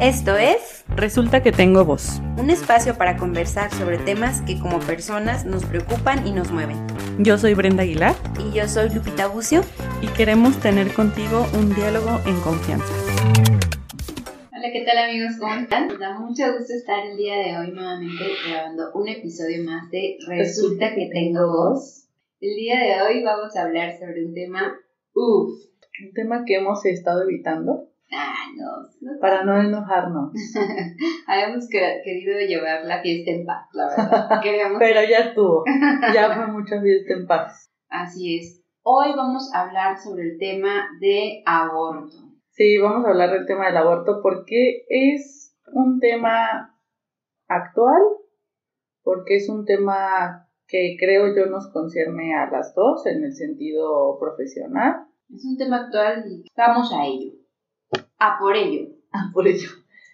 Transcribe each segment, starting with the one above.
Esto es Resulta que tengo voz. un espacio para conversar sobre temas que como personas nos preocupan y nos mueven. Yo soy Brenda Aguilar Y yo soy Lupita Bucio. y queremos tener contigo un diálogo en confianza. Hola, ¿qué tal amigos? ¿Cómo están? Nos da mucho gusto estar el día de hoy nuevamente grabando un episodio más de Resulta que tengo voz. El día de hoy vamos a hablar sobre un tema, uff, Un tema que hemos estado evitando ah, no, no para no enojarnos. Habíamos que- querido llevar la fiesta en paz, la verdad. Queríamos- Pero ya estuvo. Ya fue mucha fiesta en paz. Así es. Hoy vamos a hablar sobre el tema de aborto. Sí, vamos a hablar del tema del aborto porque es un tema actual, porque es un tema que creo yo nos concierne a las dos en el sentido profesional. Es un tema actual y vamos a ello. A por ello. Ah, por ello.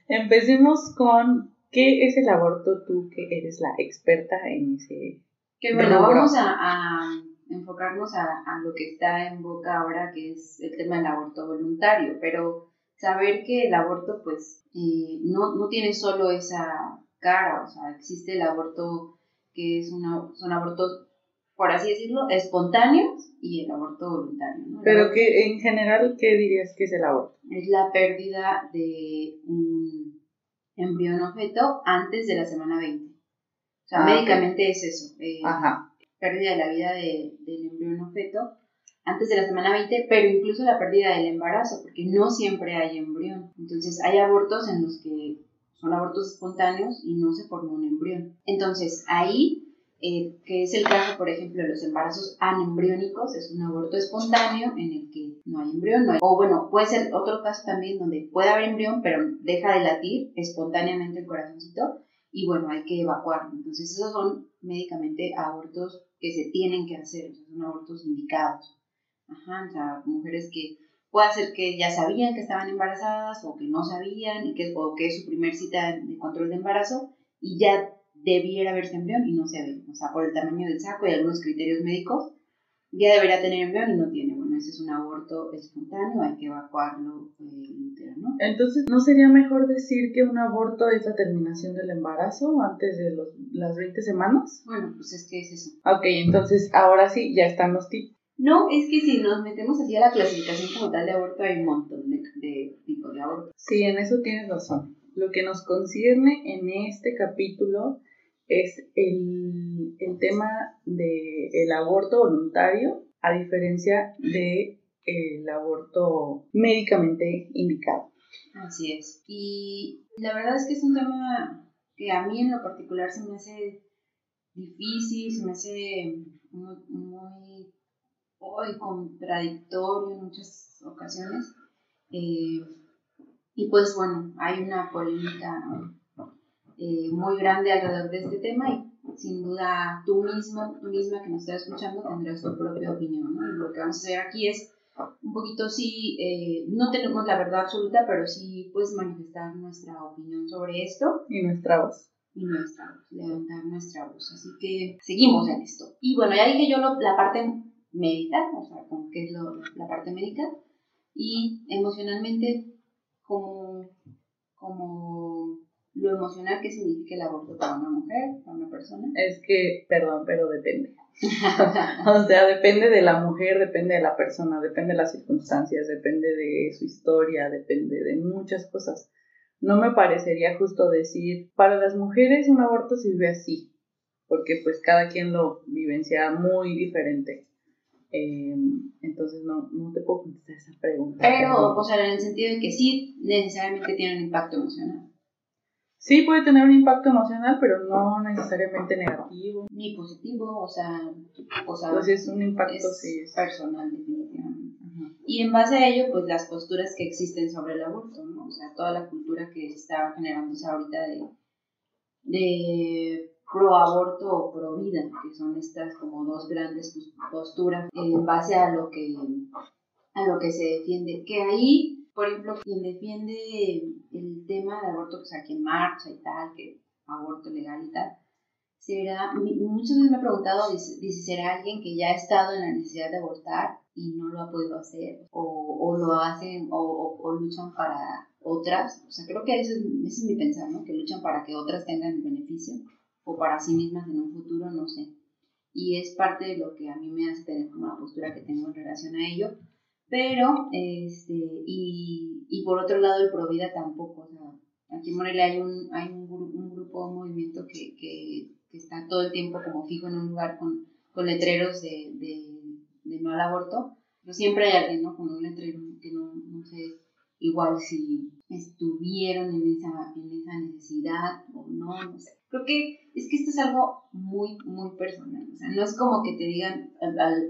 Empecemos con ¿qué es el aborto tú que eres la experta en ese? Que bueno, Rubro. vamos a, a enfocarnos a, a lo que está en boca ahora, que es el tema del aborto voluntario, pero saber que el aborto, pues, eh, no, no tiene solo esa cara, o sea, existe el aborto que es una, son abortos, por así decirlo, espontáneos y el aborto voluntario, ¿no? Pero que en general, ¿qué dirías que es el aborto? es la pérdida de un embrión o feto antes de la semana 20. O sea, Ah, médicamente es eso. eh, Ajá. pérdida de la vida de- del embrión o feto antes de la semana 20, pero incluso la pérdida del embarazo, porque no siempre hay embrión. Entonces, hay abortos en los que son abortos espontáneos y no se forma un embrión. Entonces, ahí, eh, que es el caso, por ejemplo, de los embarazos anembriónicos, es un aborto espontáneo en el que no hay embrión, no hay- o bueno, puede ser otro caso también donde puede haber embrión, pero deja de latir espontáneamente el corazoncito, y bueno, hay que evacuarlo. Entonces, esos son médicamente abortos que se tienen que hacer, o sea, son abortos indicados. Ajá, o sea, mujeres que puede ser que ya sabían que estaban embarazadas o que no sabían y que, o que es su primer cita de control de embarazo y ya debiera haberse embrión y no se ve. O sea, por el tamaño del saco y algunos criterios médicos, ya debería tener embrión y no tiene. Bueno, ese es un aborto espontáneo, hay que evacuarlo eh, el útero, ¿no? Entonces, ¿no sería mejor decir que un aborto es la terminación del embarazo antes de los, las 20 semanas? Bueno, pues es que es eso. Ok, entonces ahora sí, ya están los tips. No, es que si nos metemos así a la clasificación como tal de aborto, hay un montón de, de tipos de aborto. Sí, en eso tienes razón. Lo que nos concierne en este capítulo es el, el tema del aborto voluntario, a diferencia de el aborto médicamente indicado. Así es. Y la verdad es que es un tema que a mí en lo particular se me hace difícil, se me hace muy, muy muy contradictorio en muchas ocasiones. Eh, y pues bueno, hay una polémica eh, muy grande alrededor de este tema y sin duda tú mismo, tú misma que nos estás escuchando tendrás tu propia opinión. ¿no? Y lo que vamos a hacer aquí es un poquito sí, eh, no tenemos la verdad absoluta, pero sí pues manifestar nuestra opinión sobre esto Y nuestra voz. y nuestra voz, levantar nuestra voz. Así que seguimos en esto. Y bueno, ya dije yo lo- la parte médica, o sea, como que es lo- la parte médica, y emocionalmente como, como lo emocional que significa el aborto para una mujer, para una persona. Es que, perdón, pero depende. O sea, depende de la mujer, depende de la persona, depende de las circunstancias, depende de su historia, depende de muchas cosas. No me parecería justo decir, para las mujeres un aborto sirve así, porque pues cada quien lo vivencia muy diferente. Eh, entonces no, no te puedo contestar esa pregunta. Pero, o sea, en el sentido de que sí necesariamente tiene un impacto emocional, Sí puede tener un impacto emocional, pero no necesariamente negativo. ni positivo, o sea, o sea Entonces es un impacto, es sí. es- personal definitivamente. Ajá. Y en base a ello, pues las posturas que existen sobre el aborto, ¿no? O sea, toda la cultura que está generándose ahorita de, de pro aborto o pro vida, que son estas como dos grandes pos- posturas en base a lo que a lo que se defiende. Que ahí, por ejemplo, quien defiende el tema del aborto, pues aquí en marcha y tal, que aborto legal y tal, será, muchas veces me he preguntado, dice, ¿será alguien que ya ha estado en la necesidad de abortar y no lo ha podido hacer? O, o lo hacen, o, o- o luchan para, otras, o sea, creo que ese, ese es mi pensar, ¿no? Que luchan para que otras tengan beneficio o para sí mismas en un futuro, no sé. Y es parte de lo que a mí me hace tener como la postura que tengo en relación a ello. Pero, este, y, y por otro lado, el Provida tampoco, o sea, aquí en Morelia hay un, hay un, un grupo, un movimiento que, que, que, está todo el tiempo como fijo en un lugar con, con letreros de, de, no al aborto, pero siempre hay alguien, ¿no? Con un letrero que no, no sé igual si estuvieron en esa, en esa necesidad o no, no sé. Creo que es que esto es algo muy, muy personal. O sea, no es como que te digan,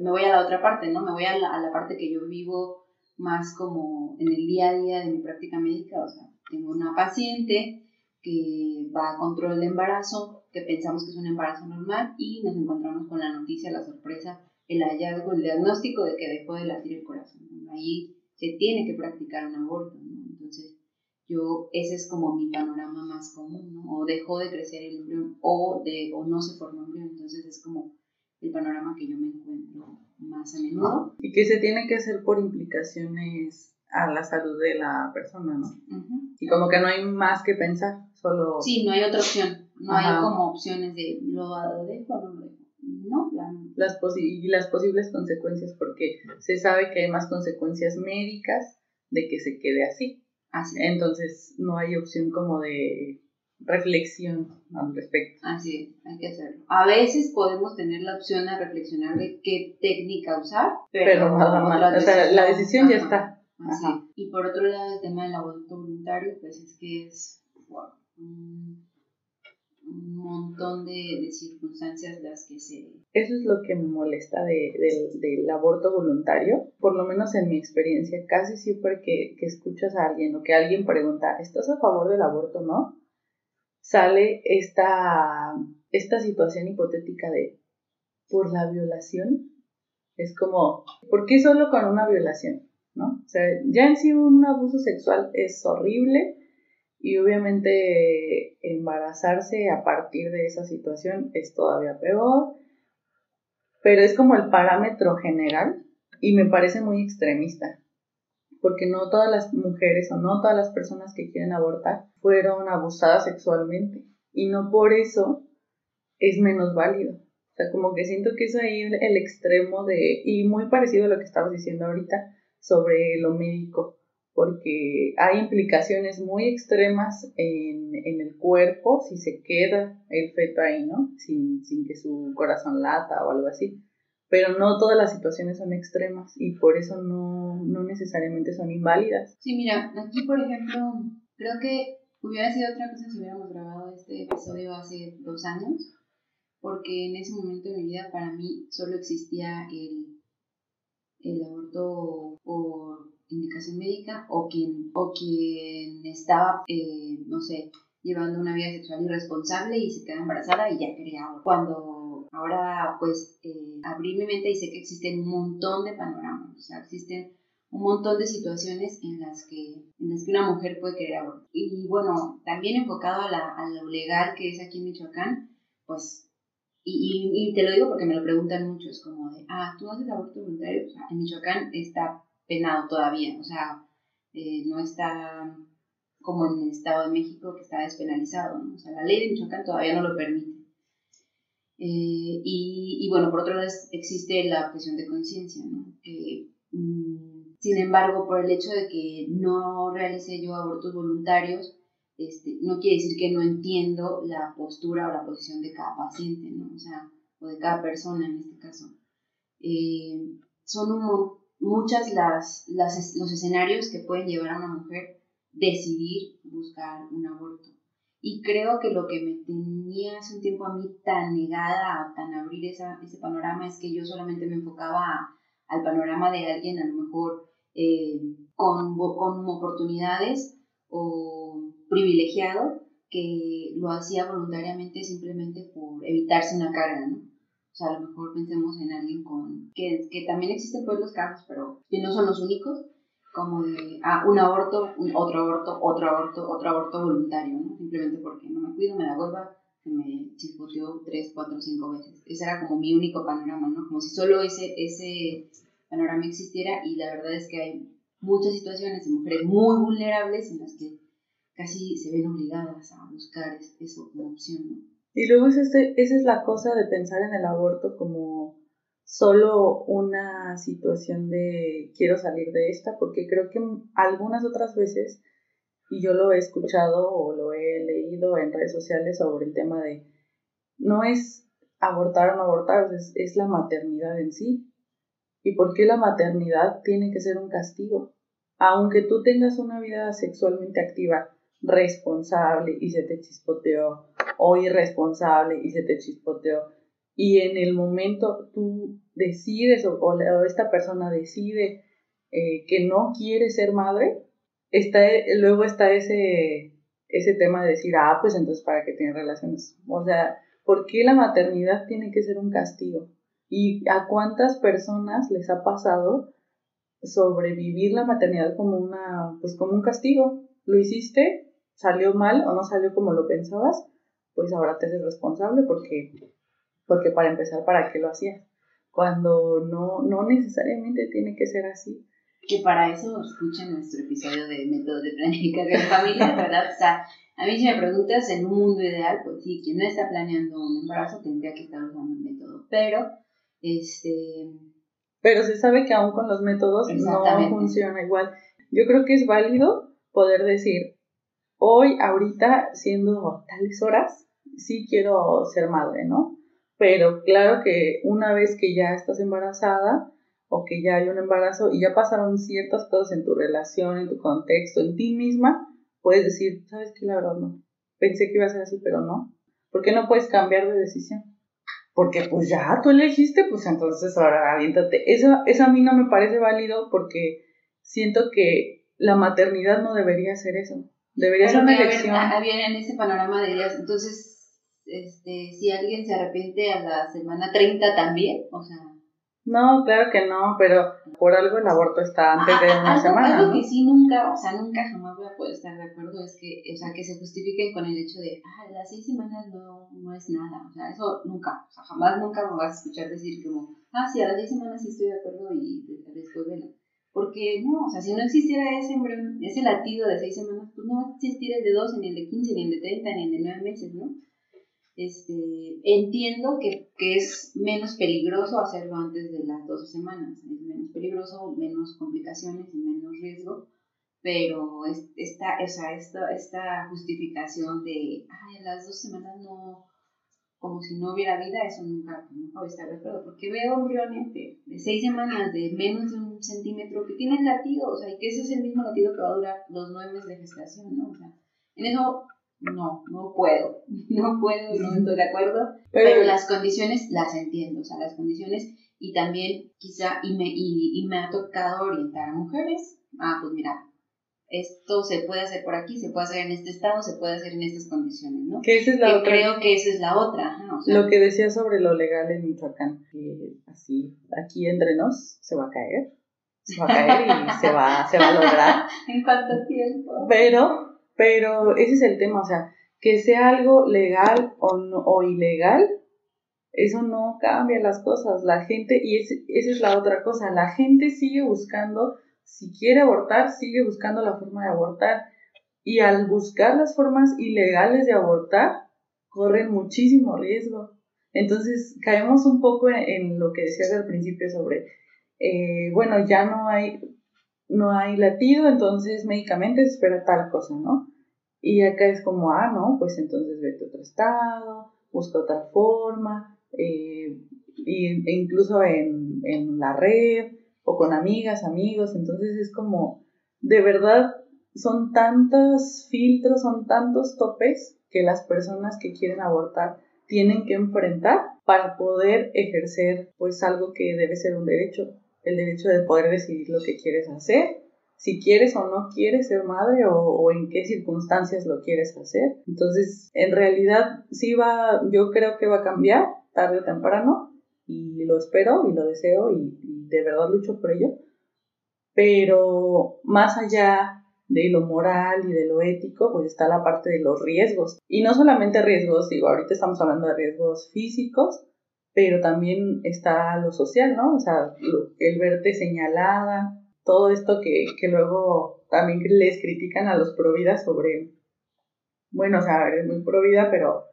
me voy a la otra parte, ¿no? Me voy a la, a la parte que yo vivo más como en el día a día de mi práctica médica. O sea, tengo una paciente que va a control de embarazo, que pensamos que es un embarazo normal y nos encontramos con la noticia, la sorpresa, el hallazgo, el diagnóstico de que dejó de latir el corazón. Ahí se tiene que practicar un aborto, ¿no? Entonces, yo, ese es como mi panorama más común, ¿no? O dejó de crecer el embrión o, de, o no se formó embrión, entonces es como el panorama que yo me encuentro más a menudo. Y que se tiene que hacer por implicaciones a la salud de la persona, ¿no? Y como que no hay más que pensar, solo... Sí, no hay otra opción, no hay como opciones de lo dejo o no lo dejo. No, las y las posibles consecuencias, porque se sabe que hay más consecuencias médicas de que se quede así. Así. Entonces no hay opción como de reflexión al respecto. Así es, hay que hacerlo. A veces podemos tener la opción de reflexionar de qué técnica usar, pero, nada más. O sea, la decisión ya está. Así. Y por otro lado, el tema del aborto voluntario, pues es que es un montón de, circunstancias las que se... Eso es lo que me molesta de, del aborto voluntario, por lo menos en mi experiencia, casi siempre que, que escuchas a alguien o que alguien pregunta, ¿estás a favor del aborto no? Sale esta, esta situación hipotética de, ¿por la violación? Es como, ¿por qué solo con una violación? ¿No? O sea, ya en sí un abuso sexual es horrible, y obviamente embarazarse a partir de esa situación es todavía peor, pero es como el parámetro general y me parece muy extremista, porque no todas las mujeres o no todas las personas que quieren abortar fueron abusadas sexualmente. Y no por eso es menos válido. O sea, como que siento que es ahí el extremo de, y muy parecido a lo que estabas diciendo ahorita sobre lo médico porque hay implicaciones muy extremas en, en, el cuerpo si se queda el feto ahí, ¿no? Sin, sin, que su corazón lata o algo así. Pero no todas las situaciones son extremas y por eso no, no necesariamente son inválidas. Sí, mira, aquí por ejemplo, creo que hubiera sido otra cosa si hubiéramos grabado este episodio hace dos años, porque en ese momento de mi vida para mí solo existía el, el aborto por indicación médica o quien, o quien estaba, eh, no sé, llevando una vida sexual irresponsable y se queda embarazada y ya quería Cuando ahora pues eh, abrí mi mente y sé que existen un montón de panoramas, o sea, existen un montón de situaciones en las que, en las que una mujer puede querer aborto. Y bueno, también enfocado a, la, a lo legal que es aquí en Michoacán, pues, y, y, y, te lo digo porque me lo preguntan mucho, es como de, ah, tú haces aborto voluntario, o sea, en Michoacán está penado todavía, o sea, eh, no está como en el Estado de México que está despenalizado, ¿no? o sea, la ley de Michoacán todavía no lo permite. Eh, y, y, bueno, por otro lado existe la objeción de conciencia, ¿no? que mm, sin embargo, por el hecho de que no realice yo abortos voluntarios, este, no quiere decir que no entiendo la postura o la posición de cada paciente, ¿no? O sea, o de cada persona en este caso. Eh, son un, muchas las, las, los escenarios que pueden llevar a una mujer decidir buscar un aborto. Y creo que lo que me tenía hace un tiempo a mí tan negada, tan abrir esa, ese panorama, es que yo solamente me enfocaba al panorama de alguien a lo mejor eh, con, con oportunidades o privilegiado que lo hacía voluntariamente simplemente por evitarse una carga, ¿no? O sea, a lo mejor pensemos en alguien con, que, que también existen pues los casos, pero que no son los únicos, como de, ah, un aborto, otro aborto, otro aborto, otro aborto voluntario, ¿no? Simplemente porque no me cuido, me da hueva, se me chispoteó tres, cuatro, cinco veces. Ese era como mi único panorama, ¿no? Como si solo ese, ese panorama existiera y la verdad es que hay muchas situaciones de mujeres muy vulnerables en las que casi se ven obligadas a buscar eso como opción. ¿no? Y luego es este, esa es la cosa de pensar en el aborto como solo una situación de quiero salir de esta, porque creo que algunas otras veces, y yo lo he escuchado o lo he leído en redes sociales sobre el tema de, no es abortar o no abortar, es, es la maternidad en sí. ¿Y por qué la maternidad tiene que ser un castigo? Aunque tú tengas una vida sexualmente activa, responsable y se te chispoteó, o irresponsable y se te chispoteó, y en el momento tú decides o, esta persona decide eh, que no quiere ser madre, está, luego está ese, ese tema de decir, ah, pues entonces para qué tiene relaciones. O sea, ¿por qué la maternidad tiene que ser un castigo? ¿Y a cuántas personas les ha pasado sobrevivir la maternidad como una, pues como un castigo? ¿Lo hiciste? ¿Salió mal o no salió como lo pensabas? Pues ahora te haces responsable porque porque para empezar, ¿para qué lo hacías? Cuando no, no necesariamente tiene que ser así. Que para eso escuchen nuestro episodio de métodos de planificación familiar, ¿verdad? O sea, a mí si me preguntas en un mundo ideal, pues sí, quien no está planeando un embarazo tendría que estar usando el método, pero este... Pero se sabe que aún con los métodos no funciona igual. Yo creo que es válido poder decir, hoy, ahorita, siendo tales horas, sí quiero ser madre, ¿no? pero claro que una vez que ya estás embarazada o que ya hay un embarazo y ya pasaron ciertas cosas en tu relación, en tu contexto, en ti misma, puedes decir, sabes que la verdad no, pensé que iba a ser así, pero no. ¿Por qué no puedes cambiar de decisión? Porque pues ya tú elegiste, pues entonces ahora aviéntate. Eso, eso a mí no me parece válido porque siento que la maternidad no debería ser eso. Debería ser una elección. en ese panorama dirías, entonces este, si alguien se arrepiente a la semana 30 también, o sea... No, claro que no, pero por algo el aborto está antes de una algo, semana. Algo que sí nunca, o sea, nunca jamás voy a poder estar de acuerdo es que, o sea, que se justifiquen con el hecho de, ah, las seis semanas no, no es nada, o sea, eso nunca, o sea, jamás nunca me vas a escuchar decir como, ah, sí, a las seis semanas sí estoy de acuerdo y después de la... Porque no, o sea, si no existiera ese ese latido de seis semanas, pues no va a existir el de 12, ni el de 15, ni el de 30, ni el de 9 meses, ¿no? Este, entiendo que, que, es menos peligroso hacerlo antes de las 12 semanas, es menos peligroso, menos complicaciones y menos riesgo, pero esta, o sea, esta, esta justificación de, ay, las dos semanas no, como si no hubiera vida, eso nunca, nunca voy a estar de acuerdo, porque veo embriones de, de seis semanas, de menos de un centímetro, que tienen latido, o sea, y que ese es el mismo latido que va a durar los nueve meses de gestación, ¿no? O sea, en eso no, no puedo, no puedo, no estoy de acuerdo, pero, las condiciones las entiendo, o sea, las condiciones y también quizá, y me, y, y me ha tocado orientar a mujeres, ah, pues mira, esto se puede hacer por aquí, se puede hacer en este estado, se puede hacer en estas condiciones, ¿no? Que esa es la otra. Creo que esa es la otra. lo que decía sobre lo legal en Michoacán, que así, aquí entre nos, se va a caer, se va a caer y se va, se va a lograr. ¿En cuánto tiempo? Pero pero ese es el tema, o sea, que sea algo legal o, no, o ilegal, eso no cambia las cosas. La gente, y esa es la otra cosa, la gente sigue buscando, si quiere abortar, sigue buscando la forma de abortar. Y al buscar las formas ilegales de abortar, corren muchísimo riesgo. Entonces, caemos un poco en, lo que decías al principio sobre, eh, bueno, ya no hay, no hay latido, entonces médicamente se espera tal cosa, ¿no? Y acá es como, ah, no, pues entonces vete a otro estado, busca otra forma, eh, e incluso en, en la red o con amigas, amigos, entonces es como, de verdad, son tantos filtros, son tantos topes que las personas que quieren abortar tienen que enfrentar para poder ejercer pues algo que debe ser un derecho, el derecho de poder decidir lo que quieres hacer, si quieres o no quieres ser madre o, en qué circunstancias lo quieres hacer. Entonces, en realidad sí va, yo creo que va a cambiar tarde o temprano y lo espero y lo deseo y, y de verdad lucho por ello. Pero más allá de lo moral y de lo ético, pues está la parte de los riesgos. Y no solamente riesgos, digo, ahorita estamos hablando de riesgos físicos, pero también está lo social, ¿no? O sea, el verte señalada, todo esto que, que luego también les critican a los providas sobre, bueno, o sea, eres muy provida, pero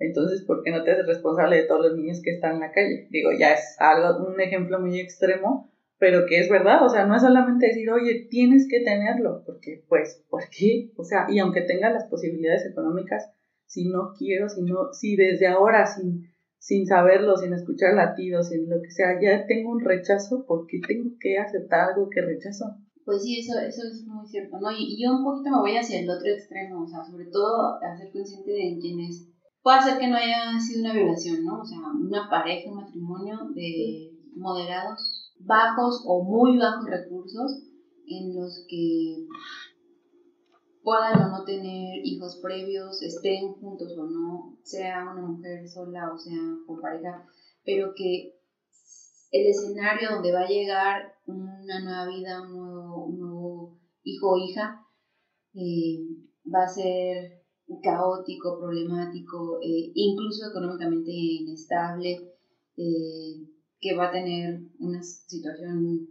entonces, ¿por qué no te haces responsable de todos los niños que están en la calle? Digo, ya es algo, un ejemplo muy extremo, pero que es verdad, o sea, no es solamente decir, oye, tienes que tenerlo, porque pues, ¿por qué? O sea, y aunque tenga las posibilidades económicas, si no quiero, si no, si desde ahora, sin, sin saberlo, sin escuchar latidos, sin lo que sea, ya tengo un rechazo, ¿por qué tengo que aceptar algo que rechazo? Pues sí, eso, eso es muy cierto, ¿no? Y, yo un poquito me voy hacia el otro extremo, o sea, sobre todo a ser consciente de quienes puede ser que no haya sido una violación, ¿no? O sea, una pareja, un matrimonio de moderados, bajos o muy bajos recursos en los que puedan o no tener hijos previos, estén juntos o no, sea una mujer sola o sea con pareja, pero que el escenario donde va a llegar una nueva vida, un nuevo, hijo o hija, eh, va a ser caótico, problemático, eh, incluso económicamente inestable, eh, que va a tener una situación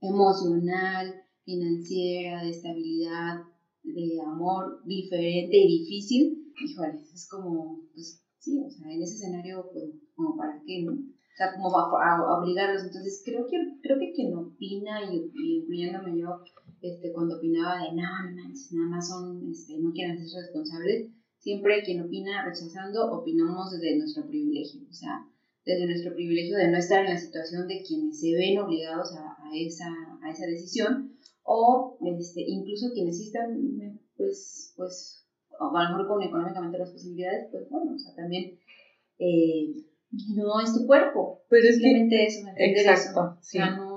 emocional, financiera, de estabilidad, de amor diferente y difícil, híjole, es como, pues sí, o sea, en ese escenario, pues, como para qué, ¿no? O sea, como a, obligarlos. Entonces, creo que, creo que quien opina, y, incluyéndome yo, este, cuando opinaba de no nada más son, este, no quieren ser responsables, siempre quien opina rechazando, opinamos desde nuestro privilegio, o sea, desde nuestro privilegio de no estar en la situación de quienes se ven obligados a, a esa, a esa decisión, o este, incluso quienes sí están, pues, pues, a lo mejor con económicamente las posibilidades, pues bueno, o sea, también eh, no es tu cuerpo, Pero simplemente es eso, exacto, O sea, no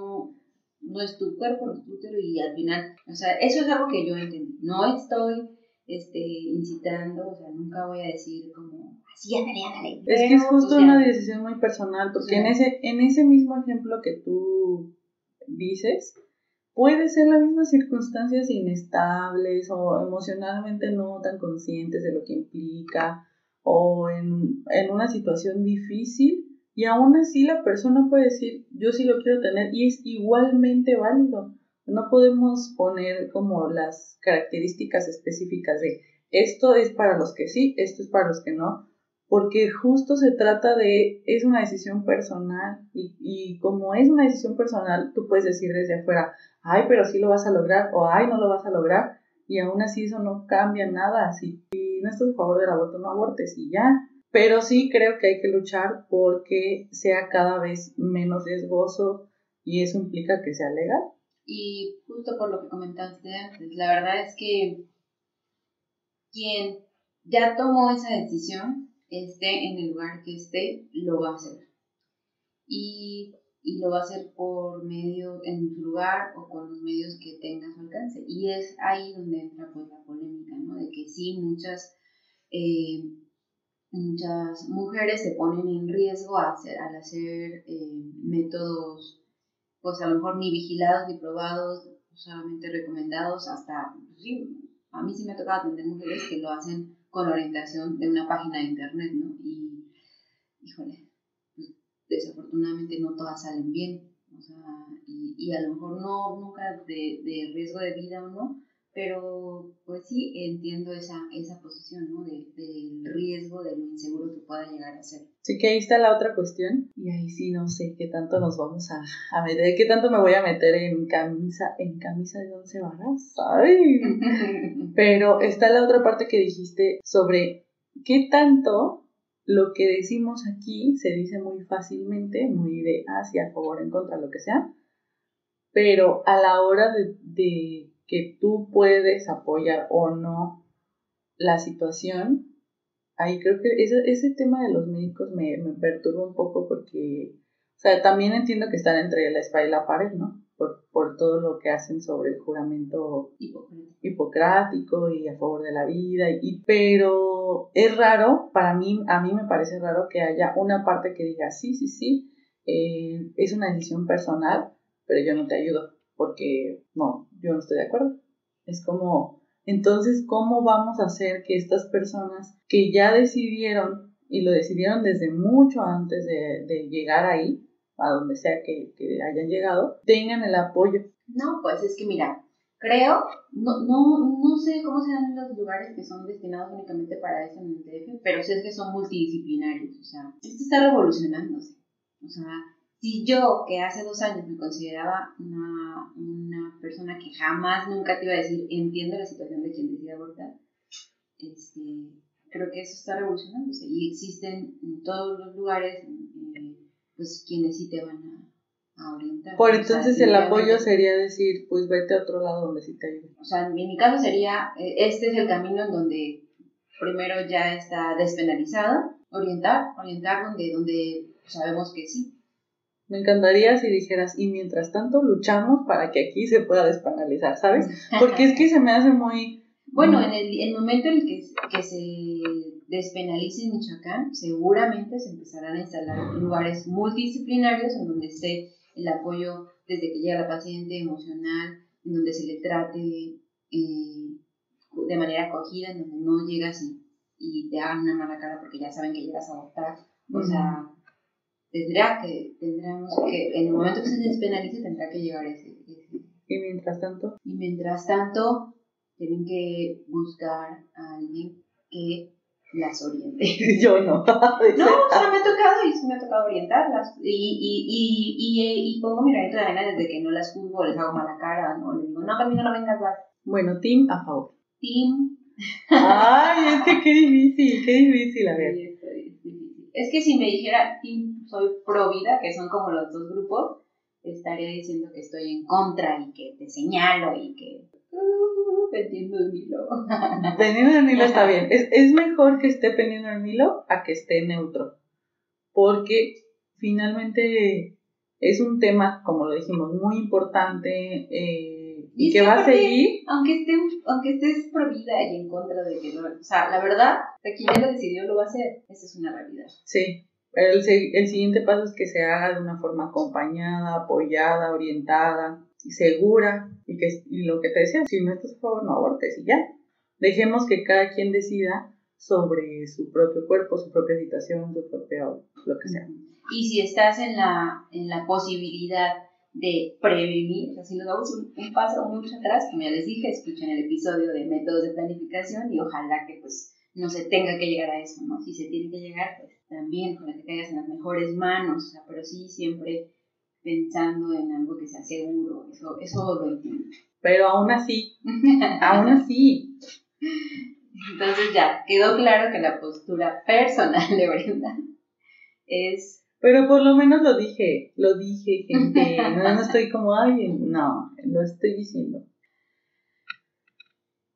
no es tu cuerpo, no es tu útero y al final, o sea, eso es algo que yo entendí. No estoy este, incitando, o sea, nunca voy a decir como, así la ley. Es que es justo una decisión muy personal, porque en, ese, en ese mismo ejemplo que tú dices, puede ser las mismas circunstancias inestables o emocionalmente no tan conscientes de lo que implica o en, en una situación difícil y aún así la persona puede decir, yo sí lo quiero tener y es igualmente válido. No podemos poner como las características específicas de esto es para los que sí, esto es para los que no, porque justo se trata de, es una decisión personal y, y como es una decisión personal, tú puedes decir desde afuera, ay, pero sí lo vas a lograr o ay, no lo vas a lograr y aún así eso no cambia nada. Si, no estás a favor del aborto, no abortes y ya. Pero sí creo que hay que luchar porque sea cada vez menos riesgoso y eso implica que sea legal. Y justo por lo que comentaste antes, la verdad es que quien ya tomó esa decisión, esté en el lugar que esté, lo va a hacer. Y, y lo va a hacer por medio, en su lugar o con los medios que tenga a su alcance. Y es ahí donde entra pues la polémica, ¿no? De que sí, muchas... Eh, muchas mujeres se ponen en riesgo al hacer, eh, métodos, pues a lo mejor ni vigilados ni probados, solamente recomendados, hasta, pues a mí sí me ha tocado atender mujeres que lo hacen con orientación de una página de internet, ¿no? Y, híjole, pues, desafortunadamente no todas salen bien, o sea, y, y a lo mejor no, nunca de, de riesgo de vida o no, pero pues sí entiendo esa, esa posición, ¿no? De, del riesgo, de lo inseguro que pueda llegar a ser. Sí, que ahí está la otra cuestión. Y ahí sí no sé qué tanto nos vamos a, a meter, qué tanto me voy a meter en camisa, en camisa de once varas. ¡Ay! Pero está la otra parte que dijiste sobre qué tanto lo que decimos aquí se dice muy fácilmente, muy de hacia, a favor, en contra, lo que sea. Pero a la hora de, de que tú puedes apoyar o no la situación, ahí creo que ese, ese tema de los médicos me, me perturba un poco porque, o sea, también entiendo que están entre la espada y la pared, ¿no? Por, por todo lo que hacen sobre el juramento hipocrático y a favor de la vida, y, pero es raro, para mí, a mí me parece raro que haya una parte que diga, sí, sí, sí, eh, es una decisión personal, pero yo no te ayudo porque no, yo no estoy de acuerdo. Es como, entonces, ¿cómo vamos a hacer que estas personas que ya decidieron, y lo decidieron desde mucho antes de, llegar ahí, a donde sea que, que hayan llegado, tengan el apoyo. No, pues es que mira, creo, no, no, no sé cómo sean los lugares que son destinados únicamente para eso en el DF, pero sé que son multidisciplinarios, o sea, esto está revolucionándose. O sea, si yo, que hace dos años me consideraba una, una persona que jamás nunca te iba a decir entiendo la situación de quien decide abortar, este, creo que eso está revolucionándose y existen en todos los lugares eh, pues quienes sí te van a, a orientar. Por O sea, entonces el apoyo sería decir, pues vete a otro lado donde sí te ayude. O sea, en mi caso sería, eh, este es el camino en donde primero ya está despenalizado, orientar, orientar donde, donde sabemos que sí. Me encantaría si dijeras, y mientras tanto luchamos para que aquí se pueda despenalizar, ¿sabes? Porque es que se me hace muy... Bueno, en el, el momento en el que, que se despenalice en Michoacán, seguramente se empezarán a instalar lugares multidisciplinarios en donde esté el apoyo desde que llega la paciente emocional, en donde se le trate eh, de manera acogida, en donde no llegas y, y te hagan una mala cara porque ya saben que llegas a abortar. O sea, tendrá que, tendremos que, en el momento que se despenalice, tendrá que llegar ese- ese Y mientras tanto, y mientras tanto, tienen que buscar a alguien que las oriente. yo no. No, o sea, me ha tocado y sí me ha tocado orientarlas. Y, y, y, y, y pongo mi granito de arena desde que no las juzgo, les hago mala cara, no les digo, no, conmigo no vengas, vas. Bueno, Tim a favor. Team. Ay, es que qué difícil, qué difícil, a ver. Es que si me dijera team soy pro vida, que son como los dos grupos, estaría diciendo que estoy en contra y que te señalo y que. Uh, pendiendo mi lobo. Pendiendo del hilo está bien. Es, es mejor que esté pendiendo del hilo a que esté neutro. Porque finalmente es un tema, como lo dijimos, muy importante eh, y que va a seguir. Aunque, esté, aunque estés pro vida y en contra de que no. O sea, la verdad, quien ya lo decidió lo va a hacer. Esa es una realidad. Sí, el, el siguiente paso es que se haga de una forma acompañada, apoyada, orientada y segura. Y, que, y lo que te decía, si no estás a favor, no abortes y ya. Dejemos que cada quien decida sobre su propio cuerpo, su propia situación, su propio lo que sea. Y si estás en la, en la posibilidad de prevenir, o sea, si nos damos un, un paso mucho atrás, como ya les dije, escuchen el episodio de métodos de planificación y ojalá que pues no se tenga que llegar a eso, ¿no? Si se tiene que llegar, pues también con que caigas en las mejores manos, o sea, pero sí siempre pensando en algo que sea seguro, eso, eso lo entiendo. Pero aún así, aún así, Entonces ya, quedó claro que la postura personal de Brenda es pero por lo menos lo dije, lo dije, gente. No, no estoy como alguien, no, lo estoy diciendo.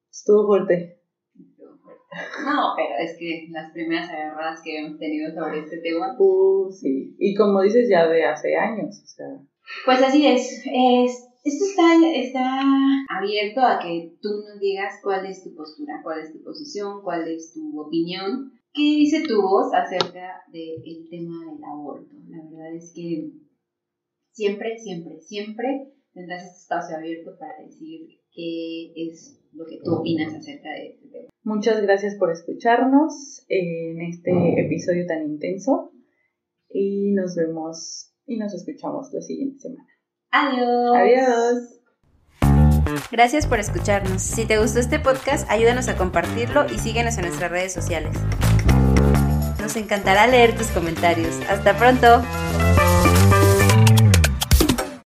Estuvo fuerte. No, pero es que las primeras agarradas que hemos tenido sobre este tema, Uh, sí. Y como dices, ya de hace años, o sea. pues así es. es esto está, está abierto a que tú nos digas cuál es tu postura, cuál es tu posición, cuál es tu opinión. ¿Qué dice tu voz acerca del tema del aborto? La verdad es que siempre, siempre, siempre tendrás este espacio abierto para decir qué es lo que tú opinas acerca de este tema. Muchas gracias por escucharnos en este episodio tan intenso. Y nos vemos y nos escuchamos la siguiente semana. Adiós. Adiós. Gracias por escucharnos. Si te gustó este podcast, ayúdanos a compartirlo y síguenos en nuestras redes sociales. Nos encantará leer tus comentarios. Hasta pronto.